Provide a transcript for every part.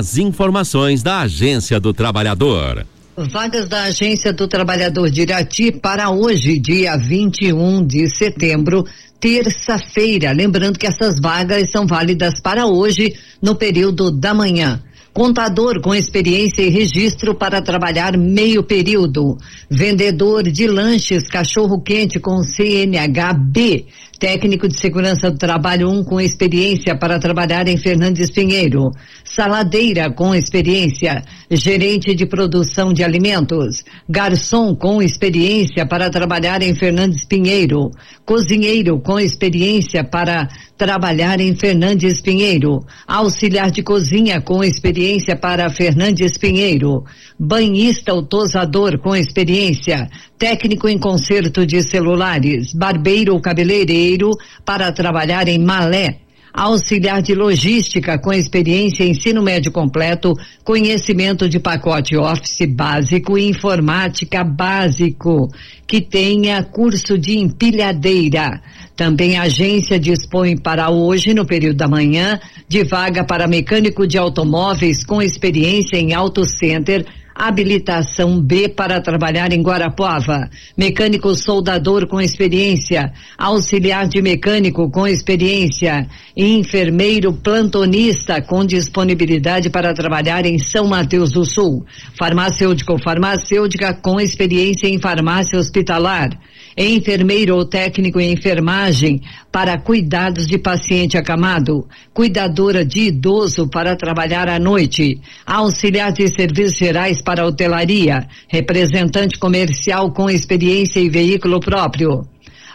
as informações da Agência do Trabalhador. Vagas da Agência do Trabalhador de Irati para hoje, dia 21 de setembro, terça-feira. Lembrando que essas vagas são válidas para hoje, no período da manhã. Contador com experiência e registro para trabalhar meio período. Vendedor de lanches cachorro quente com CNH B técnico de segurança do trabalho 1 um com experiência para trabalhar em Fernandes Pinheiro, saladeira com experiência, gerente de produção de alimentos, garçom com experiência para trabalhar em Fernandes Pinheiro, cozinheiro com experiência para trabalhar em Fernandes Pinheiro, auxiliar de cozinha com experiência para Fernandes Pinheiro, banhista ou tosador com experiência, técnico em conserto de celulares, barbeiro ou cabeleireiro para trabalhar em Malé, auxiliar de logística com experiência em ensino médio completo, conhecimento de pacote Office básico e informática básico, que tenha curso de empilhadeira. Também a agência dispõe para hoje, no período da manhã, de vaga para mecânico de automóveis com experiência em auto center habilitação B para trabalhar em Guarapuava, mecânico soldador com experiência, auxiliar de mecânico com experiência, enfermeiro plantonista com disponibilidade para trabalhar em São Mateus do Sul, farmacêutico farmacêutica com experiência em farmácia hospitalar, enfermeiro ou técnico em enfermagem para cuidados de paciente acamado, cuidadora de idoso para trabalhar à noite, auxiliar de serviços gerais para hotelaria, representante comercial com experiência e veículo próprio.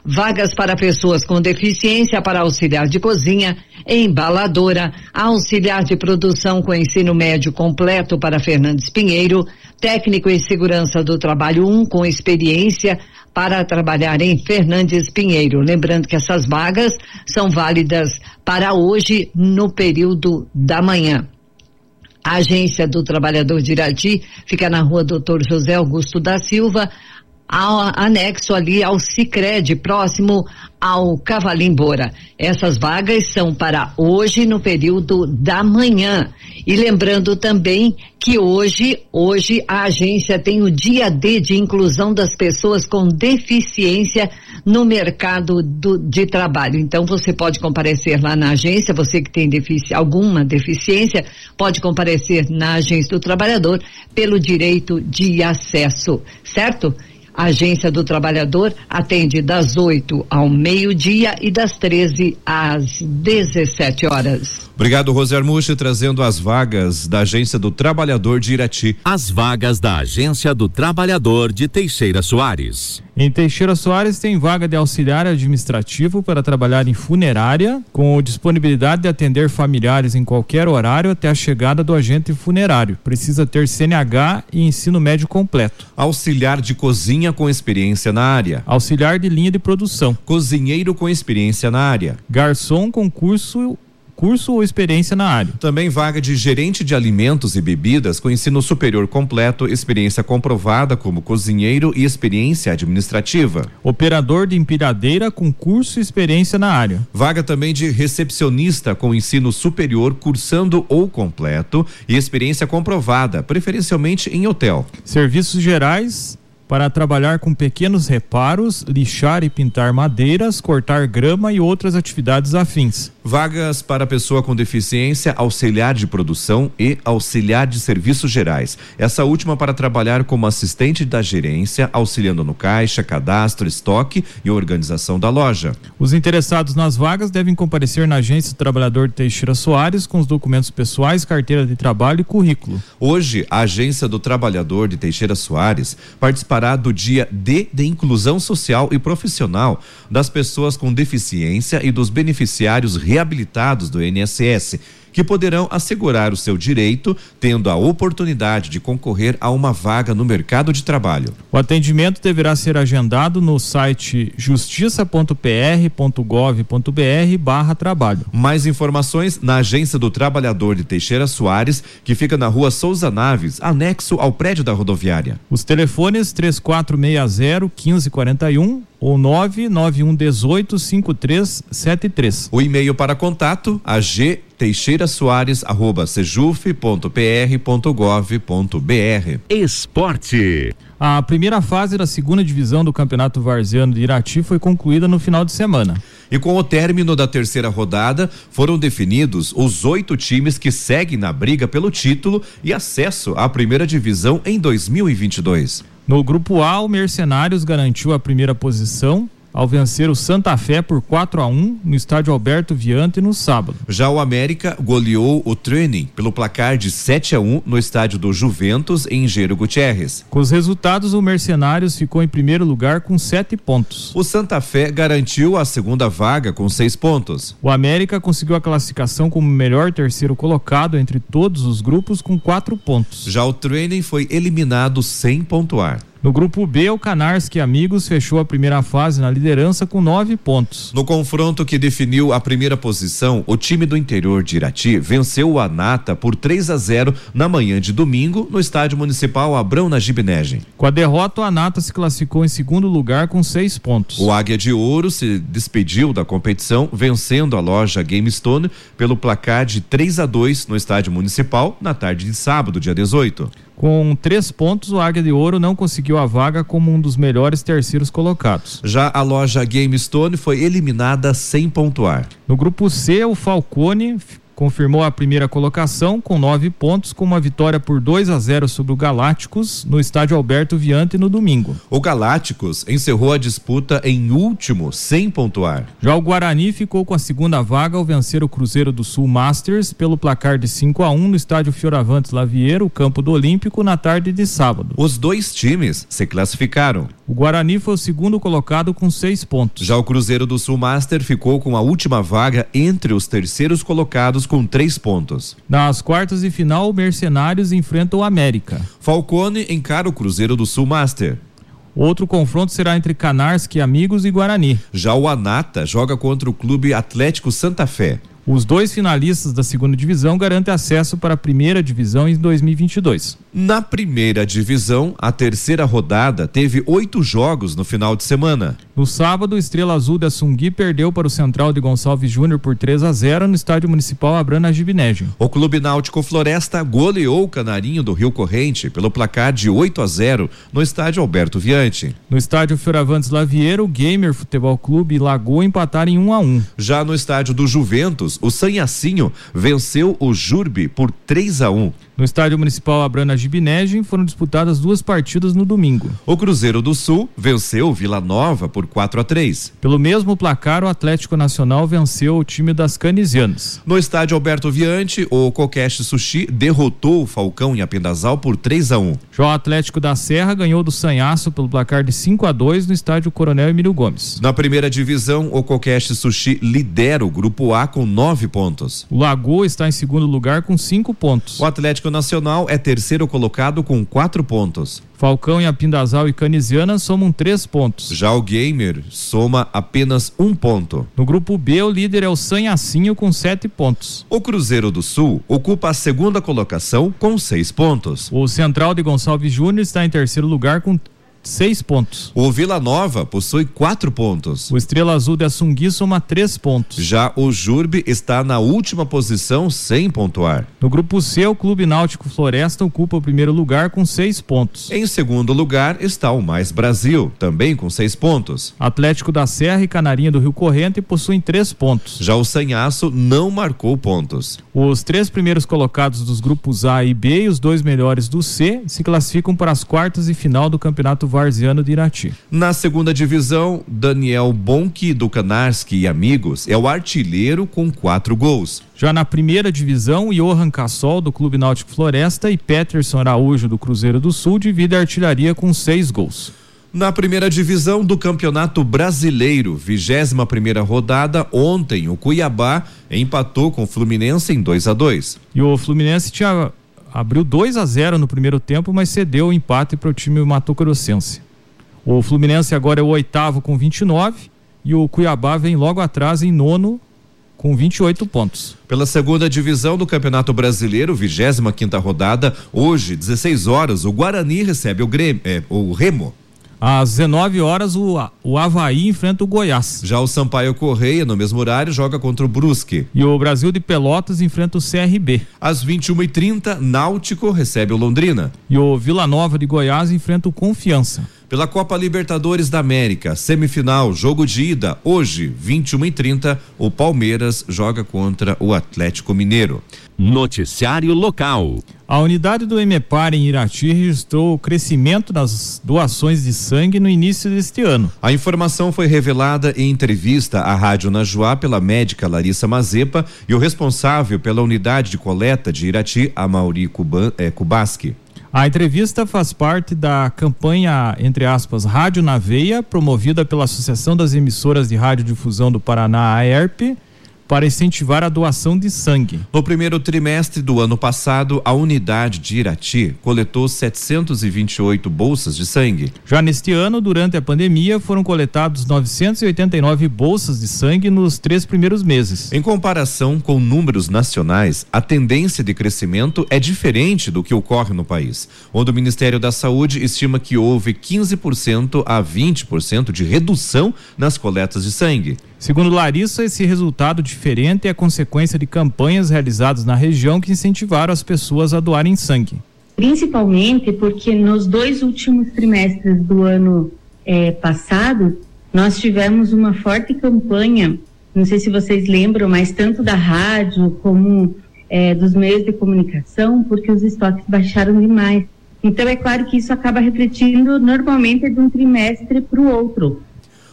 Vagas para pessoas com deficiência para auxiliar de cozinha, embaladora, auxiliar de produção com ensino médio completo para Fernandes Pinheiro, técnico em segurança do trabalho 1 um, com experiência para trabalhar em Fernandes Pinheiro. Lembrando que essas vagas são válidas para hoje no período da manhã. A agência do trabalhador de Irati fica na rua Doutor José Augusto da Silva, ao, anexo ali ao Cicred, próximo ao Cavalimbora. Essas vagas são para hoje no período da manhã. E lembrando também que hoje, hoje a agência tem o dia D de inclusão das pessoas com deficiência no mercado do, de trabalho. Então você pode comparecer lá na agência, você que tem defici alguma deficiência, pode comparecer na agência do trabalhador pelo direito de acesso, certo? A Agência do Trabalhador atende das 8 ao meio-dia e das 13 às 17 horas. Obrigado, Roser Muxi, trazendo as vagas da Agência do Trabalhador de Irati. As vagas da Agência do Trabalhador de Teixeira Soares. Em Teixeira Soares tem vaga de auxiliar administrativo para trabalhar em funerária, com disponibilidade de atender familiares em qualquer horário até a chegada do agente funerário. Precisa ter CNH e ensino médio completo. Auxiliar de cozinha com experiência na área. Auxiliar de linha de produção. Cozinheiro com experiência na área. Garçom com curso curso ou experiência na área. Também vaga de gerente de alimentos e bebidas com ensino superior completo, experiência comprovada como cozinheiro e experiência administrativa. Operador de empilhadeira com curso e experiência na área. Vaga também de recepcionista com ensino superior cursando ou completo e experiência comprovada, preferencialmente em hotel. Serviços gerais para trabalhar com pequenos reparos, lixar e pintar madeiras, cortar grama e outras atividades afins. Vagas para pessoa com deficiência, auxiliar de produção e auxiliar de serviços gerais. Essa última para trabalhar como assistente da gerência, auxiliando no caixa, cadastro, estoque e organização da loja. Os interessados nas vagas devem comparecer na agência do trabalhador Teixeira Soares com os documentos pessoais, carteira de trabalho e currículo. Hoje, a agência do trabalhador de Teixeira Soares participará do dia D de inclusão social e profissional das pessoas com deficiência e dos beneficiários reabilitados do INSS que poderão assegurar o seu direito, tendo a oportunidade de concorrer a uma vaga no mercado de trabalho. O atendimento deverá ser agendado no site justiça.pr.gov.br/barra trabalho. Mais informações na Agência do Trabalhador de Teixeira Soares, que fica na rua Souza Naves, anexo ao prédio da rodoviária. Os telefones 3460 1541 ou 99118 5373. O e-mail para contato ag teixeirasoares@sejuf.pr.gov.br. Esporte. A primeira fase da segunda divisão do Campeonato Varziano de Irati foi concluída no final de semana. E com o término da terceira rodada, foram definidos os oito times que seguem na briga pelo título e acesso à primeira divisão em 2022. No grupo A, o Mercenários garantiu a primeira posição ao vencer o Santa Fé por 4 a 1 no estádio Alberto Viante no sábado. Já o América goleou o Training pelo placar de 7 a 1 no estádio do Juventus em Engenheiro Gutierrez. Com os resultados, o Mercenários ficou em primeiro lugar com sete pontos. O Santa Fé garantiu a segunda vaga com seis pontos. O América conseguiu a classificação como melhor terceiro colocado entre todos os grupos com quatro pontos. Já o Training foi eliminado sem pontuar. No grupo B, o Canarski Amigos fechou a primeira fase na liderança com nove pontos. No confronto que definiu a primeira posição, o time do interior de Irati venceu o Anata por 3 a 0 na manhã de domingo no estádio municipal Abrão na Gibinegem. Com a derrota, o Anata se classificou em segundo lugar com seis pontos. O Águia de Ouro se despediu da competição, vencendo a loja Game Stone pelo placar de 3 a 2 no estádio municipal na tarde de sábado, dia 18. Com três pontos, o Águia de Ouro não conseguiu a vaga como um dos melhores terceiros colocados. Já a loja Game Stone foi eliminada sem pontuar. No grupo C, o Falcone confirmou a primeira colocação com nove pontos, com uma vitória por 2 a 0 sobre o Galácticos no estádio Alberto Viante no domingo. O Galácticos encerrou a disputa em último, sem pontuar. Já o Guarani ficou com a segunda vaga ao vencer o Cruzeiro do Sul Masters pelo placar de 5 a 1 no estádio Fioravantes Lavieiro, campo do Olímpico, na tarde de sábado. Os dois times se classificaram. O Guarani foi o segundo colocado com seis pontos. Já o Cruzeiro do Sul Master ficou com a última vaga entre os terceiros colocados com três pontos. Nas quartas de final, o Mercenários enfrenta o América. Falcone encara o Cruzeiro do Sul Master. Outro confronto será entre Canarski Amigos e Guarani. Já o Anata joga contra o Clube Atlético Santa Fé. Os dois finalistas da segunda divisão garantem acesso para a primeira divisão em 2022. Na primeira divisão, a terceira rodada teve oito jogos no final de semana. No sábado, Estrela Azul da Sungui perdeu para o Central de Gonçalves Júnior por 3 a 0 no estádio municipal Abrana Gibinégio. O Clube Náutico Floresta goleou o Canarinho do Rio Corrente pelo placar de 8 a 0 no estádio Alberto Viante. No estádio Fioravantes Lavieiro, o Gamer Futebol Clube e Lagoa empataram em 1 a 1. Já no estádio do Juventus, o Sanhacinho venceu o Jurbe por 3 a 1. No estádio municipal Abrana Gibinegem foram disputadas duas partidas no domingo. O Cruzeiro do Sul venceu o Vila Nova por 4 a 3. Pelo mesmo placar, o Atlético Nacional venceu o time das Canisianas. No estádio Alberto Viante, o Kokeshi Sushi derrotou o Falcão em Apendazal por 3 a 1. Já o Atlético da Serra ganhou do Sanhaço pelo placar de 5 a 2 no estádio Coronel Emílio Gomes. Na primeira divisão, o Kokeshi Sushi lidera o grupo A com 9 pontos. O Lagoa está em segundo lugar com 5 pontos. O Atlético Nacional é terceiro colocado com 4 pontos. Falcão e Apindazal e Canisiana somam três pontos. Já o Gamer soma apenas um ponto. No grupo B, o líder é o Sanhacinho com sete pontos. O Cruzeiro do Sul ocupa a segunda colocação com seis pontos. O Central de Gonçalves Júnior está em terceiro lugar com seis pontos. O Vila Nova possui quatro pontos. O Estrela Azul de Assungui soma três pontos. Já o Jurbe está na última posição sem pontuar. No grupo C, o Clube Náutico Floresta ocupa o primeiro lugar com seis pontos. Em segundo lugar está o Mais Brasil, também com seis pontos. Atlético da Serra e Canarinha do Rio Corrente possuem três pontos. Já o Sanhaço não marcou pontos. Os três primeiros colocados dos grupos A e B e os dois melhores do C se classificam para as quartas e final do Campeonato Varziano de Irati. Na segunda divisão, Daniel Bonk do Canarski e amigos é o artilheiro com quatro gols. Já na primeira divisão, Johan Cassol do Clube Náutico Floresta e Peterson Araújo do Cruzeiro do Sul dividem a artilharia com seis gols. Na primeira divisão do Campeonato Brasileiro, 21 primeira rodada, ontem o Cuiabá empatou com o Fluminense em 2 a 2 E o Fluminense tinha abriu 2 a 0 no primeiro tempo, mas cedeu o empate para o time Mato Grossense. O Fluminense agora é o oitavo com 29 e o Cuiabá vem logo atrás em nono com 28 pontos. Pela segunda divisão do Campeonato Brasileiro, 25 quinta rodada, hoje, 16 horas, o Guarani recebe o Grêmio, é, o Remo. Às 19 horas, o, o Havaí enfrenta o Goiás. Já o Sampaio Correia, no mesmo horário, joga contra o Brusque. E o Brasil de Pelotas enfrenta o CRB. Às 21h30, Náutico recebe o Londrina. E o Vila Nova de Goiás enfrenta o Confiança. Pela Copa Libertadores da América, semifinal, jogo de ida, hoje, 21 e 30 o Palmeiras joga contra o Atlético Mineiro. Noticiário local. A unidade do EMEPAR em Irati registrou o crescimento das doações de sangue no início deste ano. A informação foi revelada em entrevista à Rádio Najuá pela médica Larissa Mazepa e o responsável pela unidade de coleta de Irati, Amauri Cuban, eh, Kubaski. A entrevista faz parte da campanha, entre aspas, Rádio na Veia, promovida pela Associação das Emissoras de Radiodifusão do Paraná, AERP, para incentivar a doação de sangue. No primeiro trimestre do ano passado, a unidade de Irati coletou 728 bolsas de sangue. Já neste ano, durante a pandemia, foram coletados 989 bolsas de sangue nos três primeiros meses. Em comparação com números nacionais, a tendência de crescimento é diferente do que ocorre no país, onde o Ministério da Saúde estima que houve 15% a 20% de redução nas coletas de sangue. Segundo Larissa, esse resultado diferente é consequência de campanhas realizadas na região que incentivaram as pessoas a doarem sangue. Principalmente porque nos dois últimos trimestres do ano eh, passado, nós tivemos uma forte campanha, não sei se vocês lembram, mas tanto da rádio como eh, dos meios de comunicação, porque os estoques baixaram demais. Então, é claro que isso acaba refletindo normalmente de um trimestre para o outro.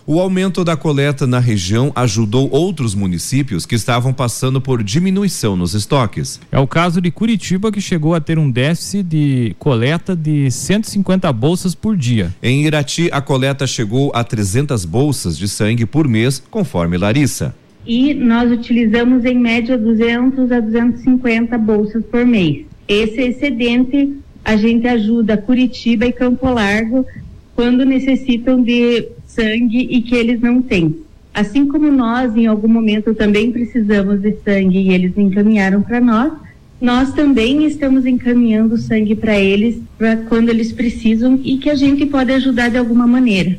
O aumento da coleta na região ajudou outros municípios que estavam passando por diminuição nos estoques. É o caso de Curitiba, que chegou a ter um déficit de coleta de 150 bolsas por dia. Em Irati, a coleta chegou a 300 bolsas de sangue por mês, conforme Larissa. E nós utilizamos em média 200 a 250 bolsas por mês. Esse excedente a gente ajuda Curitiba e Campo Largo quando necessitam de sangue e que eles não têm. Assim como nós, em algum momento, também precisamos de sangue e eles encaminharam para nós, nós também estamos encaminhando sangue para eles para quando eles precisam e que a gente pode ajudar de alguma maneira.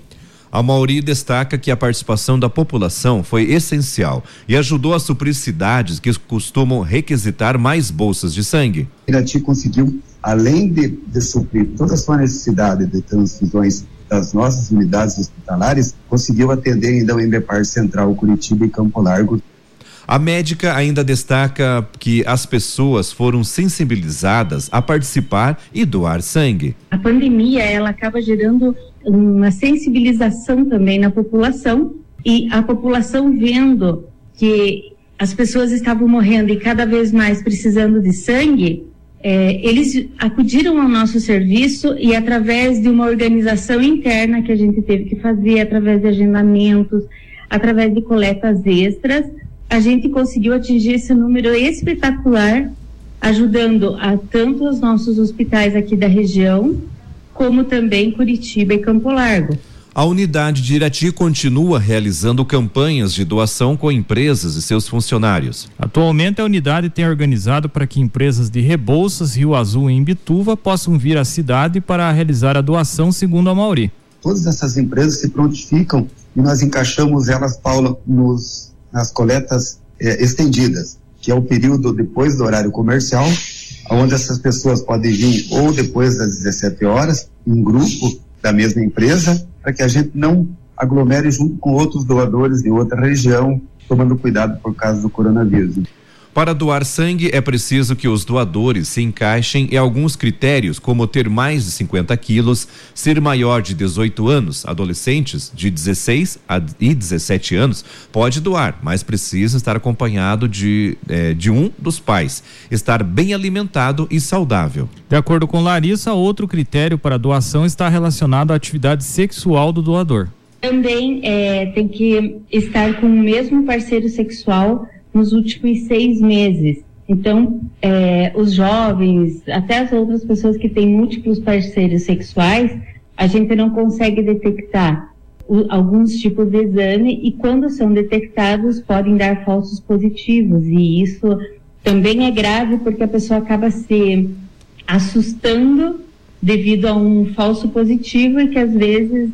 A Mauri destaca que a participação da população foi essencial e ajudou a suprir cidades que costumam requisitar mais bolsas de sangue. Irati conseguiu, além de, de suprir toda a sua necessidade de transfusões das nossas unidades hospitalares, conseguiu atender ainda o Embepar Central Curitiba e Campo Largo. A médica ainda destaca que as pessoas foram sensibilizadas a participar e doar sangue. A pandemia, ela acaba gerando uma sensibilização também na população e a população vendo que as pessoas estavam morrendo e cada vez mais precisando de sangue, é, eles acudiram ao nosso serviço e através de uma organização interna que a gente teve que fazer, através de agendamentos, através de coletas extras, a gente conseguiu atingir esse número espetacular, ajudando a tanto os nossos hospitais aqui da região, como também Curitiba e Campo Largo. A unidade de Irati continua realizando campanhas de doação com empresas e seus funcionários. Atualmente, a unidade tem organizado para que empresas de Rebouças, Rio Azul e Imbituva possam vir à cidade para realizar a doação, segundo a Mauri. Todas essas empresas se prontificam e nós encaixamos elas, Paula, nos, nas coletas eh, estendidas, que é o período depois do horário comercial, onde essas pessoas podem vir ou depois das 17 horas, em grupo da mesma empresa, para que a gente não aglomere junto com outros doadores de outra região, tomando cuidado por causa do coronavírus. Para doar sangue, é preciso que os doadores se encaixem em alguns critérios, como ter mais de 50 quilos, ser maior de 18 anos, adolescentes de 16 a, e 17 anos pode doar, mas precisa estar acompanhado de, eh, de um dos pais, estar bem alimentado e saudável. De acordo com Larissa, outro critério para doação está relacionado à atividade sexual do doador. Também é, tem que estar com o mesmo parceiro sexual nos últimos seis meses. Então, é, os jovens, até as outras pessoas que têm múltiplos parceiros sexuais, a gente não consegue detectar o, alguns tipos de exame e quando são detectados podem dar falsos positivos e isso também é grave porque a pessoa acaba se assustando devido a um falso positivo e que às vezes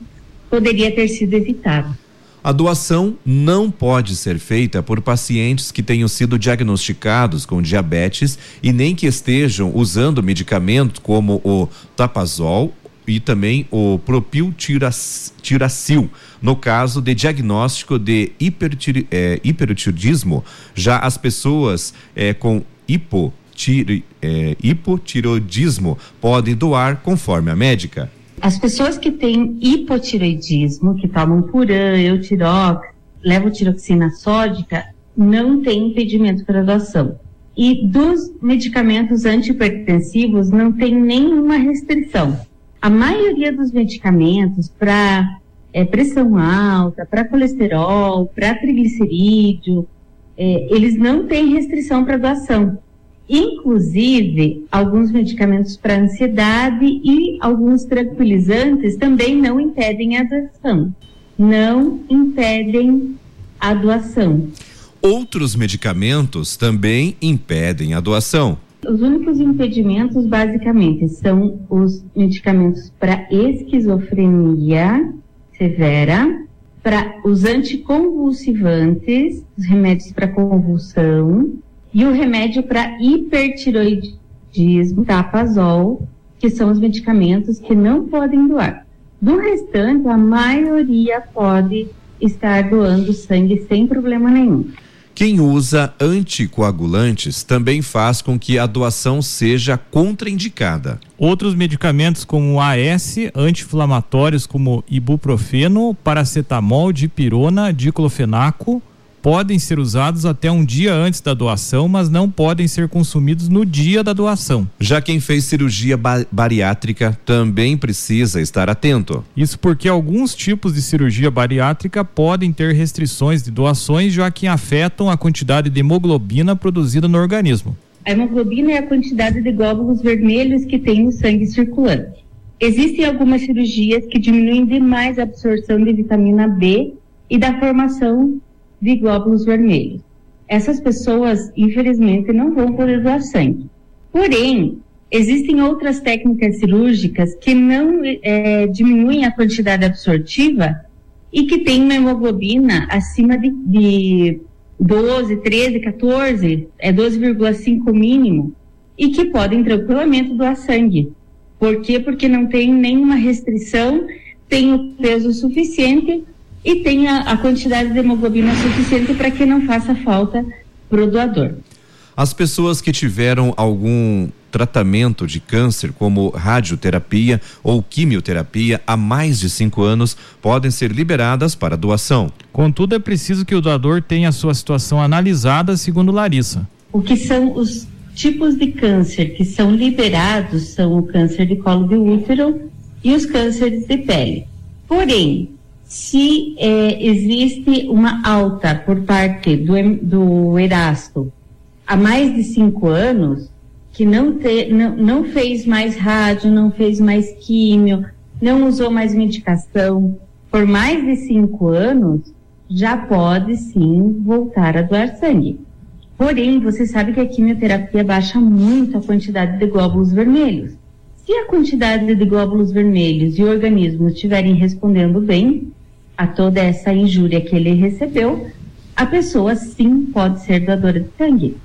poderia ter sido evitado. A doação não pode ser feita por pacientes que tenham sido diagnosticados com diabetes e nem que estejam usando medicamentos como o tapazol e também o propiltiracil, no caso de diagnóstico de hipertir, é, hipertiroidismo. Já as pessoas é, com hipo, é, hipotiroidismo podem doar conforme a médica. As pessoas que têm hipotireoidismo, que tomam Puran, Eutirox, levotiroxina sódica, não têm impedimento para doação. E dos medicamentos antihipertensivos não tem nenhuma restrição. A maioria dos medicamentos para é, pressão alta, para colesterol, para triglicerídeo, é, eles não têm restrição para doação. Inclusive, alguns medicamentos para ansiedade e alguns tranquilizantes também não impedem a doação. Não impedem a doação. Outros medicamentos também impedem a doação. Os únicos impedimentos, basicamente, são os medicamentos para esquizofrenia severa, para os anticonvulsivantes, os remédios para convulsão, e o remédio para hipertiroidismo, tapazol, que são os medicamentos que não podem doar. Do restante, a maioria pode estar doando sangue sem problema nenhum. Quem usa anticoagulantes também faz com que a doação seja contraindicada. Outros medicamentos como AS, anti-inflamatórios como ibuprofeno, paracetamol, dipirona, diclofenaco, podem ser usados até um dia antes da doação, mas não podem ser consumidos no dia da doação. Já quem fez cirurgia bariátrica também precisa estar atento. Isso porque alguns tipos de cirurgia bariátrica podem ter restrições de doações, já que afetam a quantidade de hemoglobina produzida no organismo. A hemoglobina é a quantidade de glóbulos vermelhos que tem no sangue circulante. Existem algumas cirurgias que diminuem demais a absorção de vitamina B e da formação de glóbulos vermelhos. Essas pessoas, infelizmente, não vão poder doar sangue. Porém, existem outras técnicas cirúrgicas que não é, diminuem a quantidade absortiva e que têm uma hemoglobina acima de, de 12, 13, 14, é 12,5 mínimo, e que podem tranquilamente doar sangue. Por quê? Porque não tem nenhuma restrição, tem o peso suficiente e tenha a quantidade de hemoglobina suficiente para que não faça falta para o doador. As pessoas que tiveram algum tratamento de câncer, como radioterapia ou quimioterapia, há mais de cinco anos, podem ser liberadas para doação. Contudo, é preciso que o doador tenha a sua situação analisada, segundo Larissa. O que são os tipos de câncer que são liberados são o câncer de colo de útero e os cânceres de pele. Porém, se é, existe uma alta por parte do, do Erasto há mais de cinco anos, que não, te, não, não fez mais rádio, não fez mais químio, não usou mais medicação, por mais de cinco anos, já pode sim voltar a doar sangue. Porém, você sabe que a quimioterapia baixa muito a quantidade de glóbulos vermelhos. Se a quantidade de glóbulos vermelhos e o organismo estiverem respondendo bem, a toda essa injúria que ele recebeu, a pessoa sim pode ser doadora de sangue.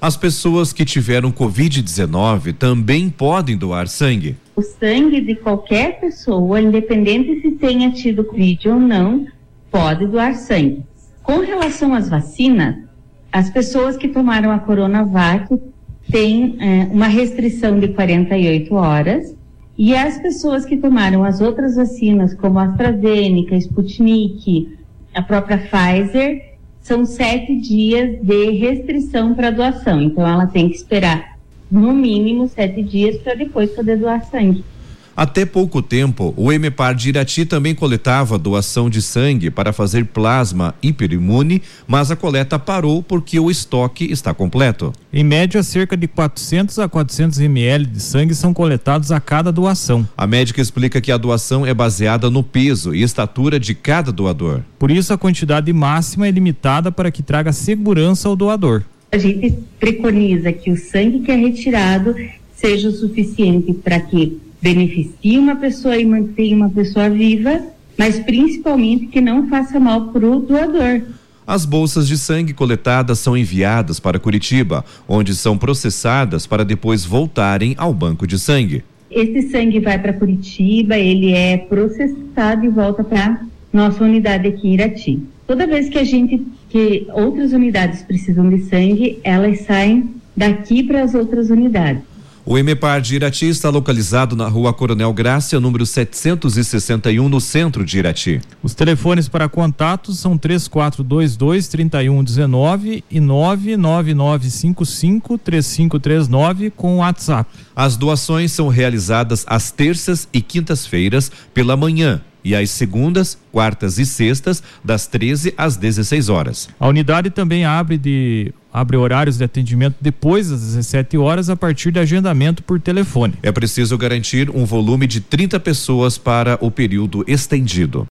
As pessoas que tiveram Covid-19 também podem doar sangue? O sangue de qualquer pessoa, independente se tenha tido Covid ou não, pode doar sangue. Com relação às vacinas, as pessoas que tomaram a Coronavac têm é, uma restrição de 48 horas e as pessoas que tomaram as outras vacinas, como a AstraZeneca, Sputnik, a própria Pfizer, são sete dias de restrição para doação. Então, ela tem que esperar no mínimo sete dias para depois poder doar sangue. Até pouco tempo, o Emepar de Irati também coletava doação de sangue para fazer plasma hiperimune, mas a coleta parou porque o estoque está completo. Em média, cerca de 400 a 400 ml de sangue são coletados a cada doação. A médica explica que a doação é baseada no peso e estatura de cada doador. Por isso, a quantidade máxima é limitada para que traga segurança ao doador. A gente preconiza que o sangue que é retirado seja o suficiente para que beneficie uma pessoa e mantenha uma pessoa viva, mas principalmente que não faça mal para o doador. As bolsas de sangue coletadas são enviadas para Curitiba, onde são processadas para depois voltarem ao banco de sangue. Esse sangue vai para Curitiba, ele é processado e volta para nossa unidade aqui em Irati. Toda vez que a gente, que outras unidades precisam de sangue, elas saem daqui para as outras unidades. O EMEPAR de Irati está localizado na rua Coronel Grácia, número 761, no centro de Irati. Os telefones para contatos são 3422 3119 e 99955 3539 com WhatsApp. As doações são realizadas às terças e quintas-feiras pela manhã e às segundas, quartas e sextas, das 13 às 16 horas. A unidade também abre de abre horários de atendimento depois das 17 horas a partir de agendamento por telefone. É preciso garantir um volume de 30 pessoas para o período estendido.